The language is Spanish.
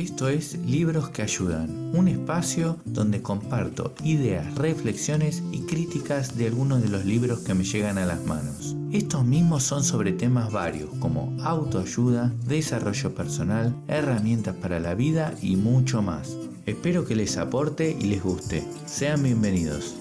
Esto es Libros que Ayudan, un espacio donde comparto ideas, reflexiones y críticas de algunos de los libros que me llegan a las manos. Estos mismos son sobre temas varios como autoayuda, desarrollo personal, herramientas para la vida y mucho más. Espero que les aporte y les guste. Sean bienvenidos.